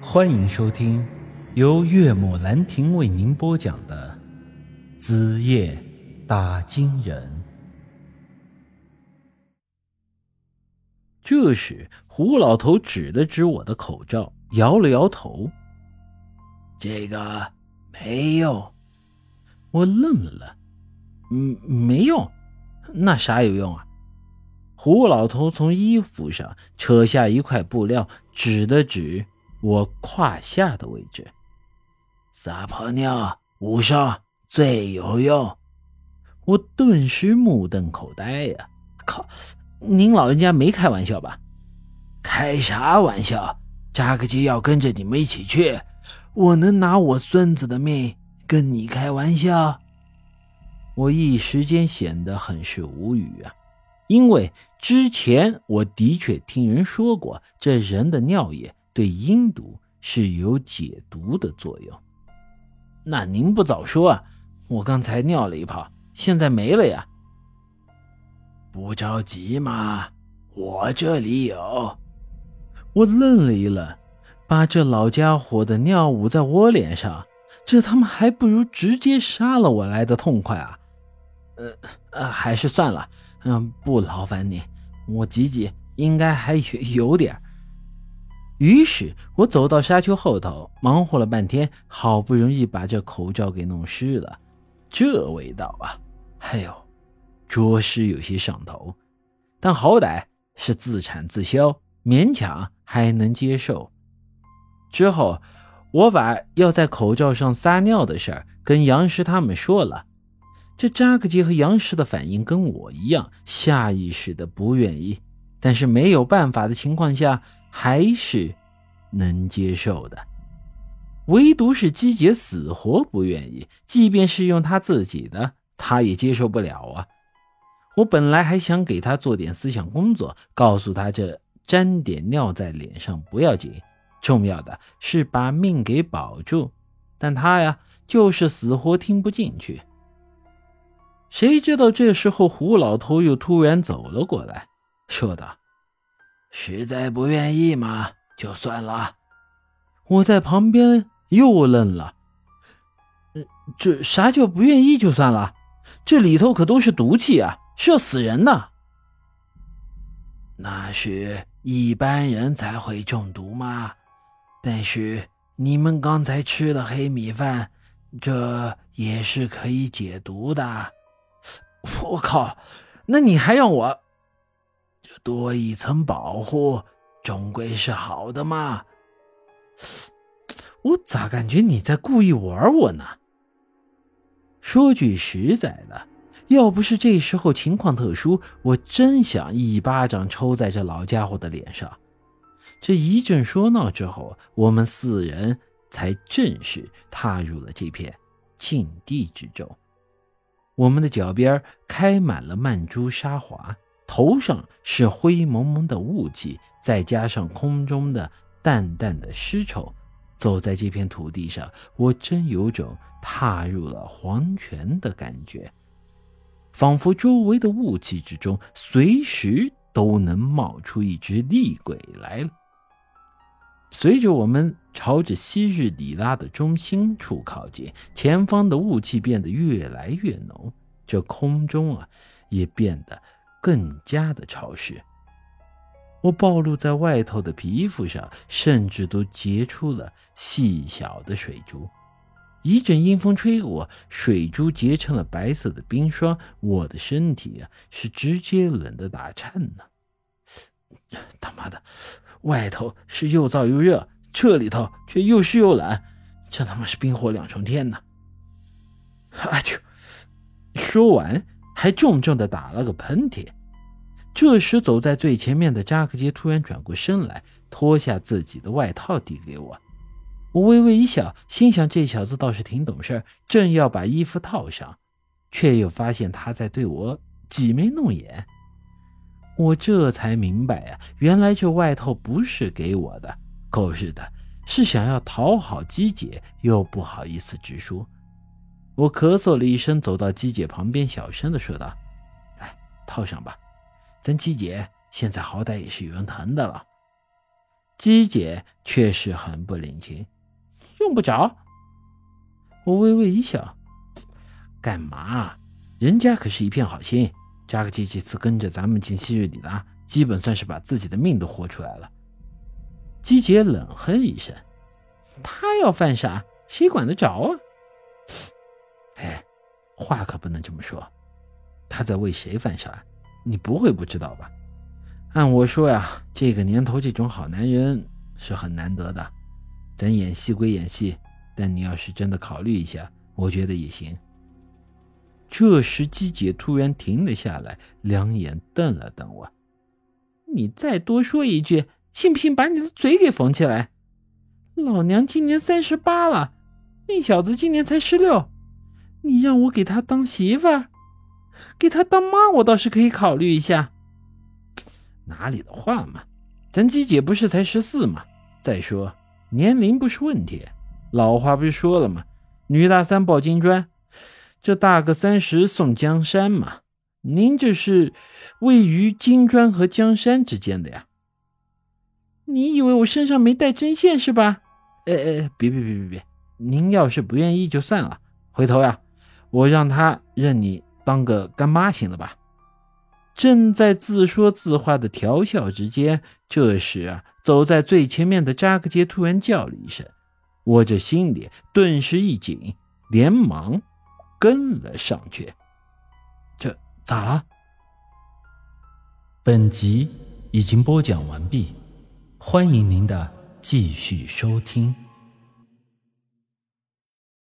欢迎收听由岳母兰亭为您播讲的《子夜打金人》。这时，胡老头指了指我的口罩，摇了摇头：“这个没用。”我愣了，“嗯，没用？那啥有用啊？”胡老头从衣服上扯下一块布料，指了指我胯下的位置：“撒泡尿捂上最有用。”我顿时目瞪口呆呀！靠！您老人家没开玩笑吧？开啥玩笑？扎克基要跟着你们一起去，我能拿我孙子的命跟你开玩笑？我一时间显得很是无语啊，因为之前我的确听人说过，这人的尿液对阴毒是有解毒的作用。那您不早说啊！我刚才尿了一泡，现在没了呀。不着急嘛，我这里有。我愣了一愣，把这老家伙的尿捂在我脸上，这他妈还不如直接杀了我来的痛快啊！呃呃，还是算了，嗯，不劳烦你，我挤挤应该还有有点。于是我走到沙丘后头，忙活了半天，好不容易把这口罩给弄湿了，这味道啊，哎呦！着实有些上头，但好歹是自产自销，勉强还能接受。之后，我把要在口罩上撒尿的事儿跟杨石他们说了。这扎克杰和杨石的反应跟我一样，下意识的不愿意，但是没有办法的情况下，还是能接受的。唯独是姬杰死活不愿意，即便是用他自己的，他也接受不了啊。我本来还想给他做点思想工作，告诉他这沾点尿在脸上不要紧，重要的是把命给保住。但他呀，就是死活听不进去。谁知道这时候胡老头又突然走了过来，说道：“实在不愿意嘛，就算了。”我在旁边又愣了，“这啥叫不愿意就算了？这里头可都是毒气啊！”是要死人的，那是一般人才会中毒吗？但是你们刚才吃的黑米饭，这也是可以解毒的。我靠，那你还让我这多一层保护，终归是好的嘛？我咋感觉你在故意玩我呢？说句实在的。要不是这时候情况特殊，我真想一巴掌抽在这老家伙的脸上。这一阵说闹之后，我们四人才正式踏入了这片禁地之中。我们的脚边开满了曼珠沙华，头上是灰蒙蒙的雾气，再加上空中的淡淡的尸臭，走在这片土地上，我真有种踏入了黄泉的感觉。仿佛周围的雾气之中，随时都能冒出一只厉鬼来了。随着我们朝着昔日里拉的中心处靠近，前方的雾气变得越来越浓，这空中啊，也变得更加的潮湿。我暴露在外头的皮肤上，甚至都结出了细小的水珠。一阵阴风吹过，水珠结成了白色的冰霜，我的身体啊是直接冷得打颤呢。他妈的，外头是又燥又热，这里头却又湿又冷，这他妈是冰火两重天呢！啊就说完还重重的打了个喷嚏。这时，走在最前面的扎克杰突然转过身来，脱下自己的外套递给我。我微微一笑，心想这小子倒是挺懂事，正要把衣服套上，却又发现他在对我挤眉弄眼。我这才明白啊，原来这外套不是给我的，狗日的，是想要讨好姬姐，又不好意思直说。我咳嗽了一声，走到姬姐旁边，小声的说道：“来，套上吧，咱姬姐现在好歹也是有人疼的了。”姬姐确实很不领情，用不着。我微微一笑，干嘛？人家可是一片好心，扎克基这次跟着咱们进昔日里的，基本算是把自己的命都豁出来了。姬姐冷哼一声：“他要犯傻，谁管得着啊？”哎，话可不能这么说。他在为谁犯傻？你不会不知道吧？按我说呀，这个年头这种好男人是很难得的。咱演戏归演戏，但你要是真的考虑一下，我觉得也行。这时，姬姐突然停了下来，两眼瞪了瞪我：“你再多说一句，信不信把你的嘴给缝起来？老娘今年三十八了，那小子今年才十六，你让我给他当媳妇儿？”给他当妈，我倒是可以考虑一下。哪里的话嘛，咱姬姐不是才十四吗？再说年龄不是问题。老话不是说了吗？女大三抱金砖，这大个三十送江山嘛。您这是位于金砖和江山之间的呀？你以为我身上没带针线是吧？呃呃，别别别别别，您要是不愿意就算了。回头呀，我让他认你。当个干妈行了吧？正在自说自话的调笑之间，这时啊，走在最前面的扎克杰突然叫了一声，我这心里顿时一紧，连忙跟了上去。这咋了？本集已经播讲完毕，欢迎您的继续收听。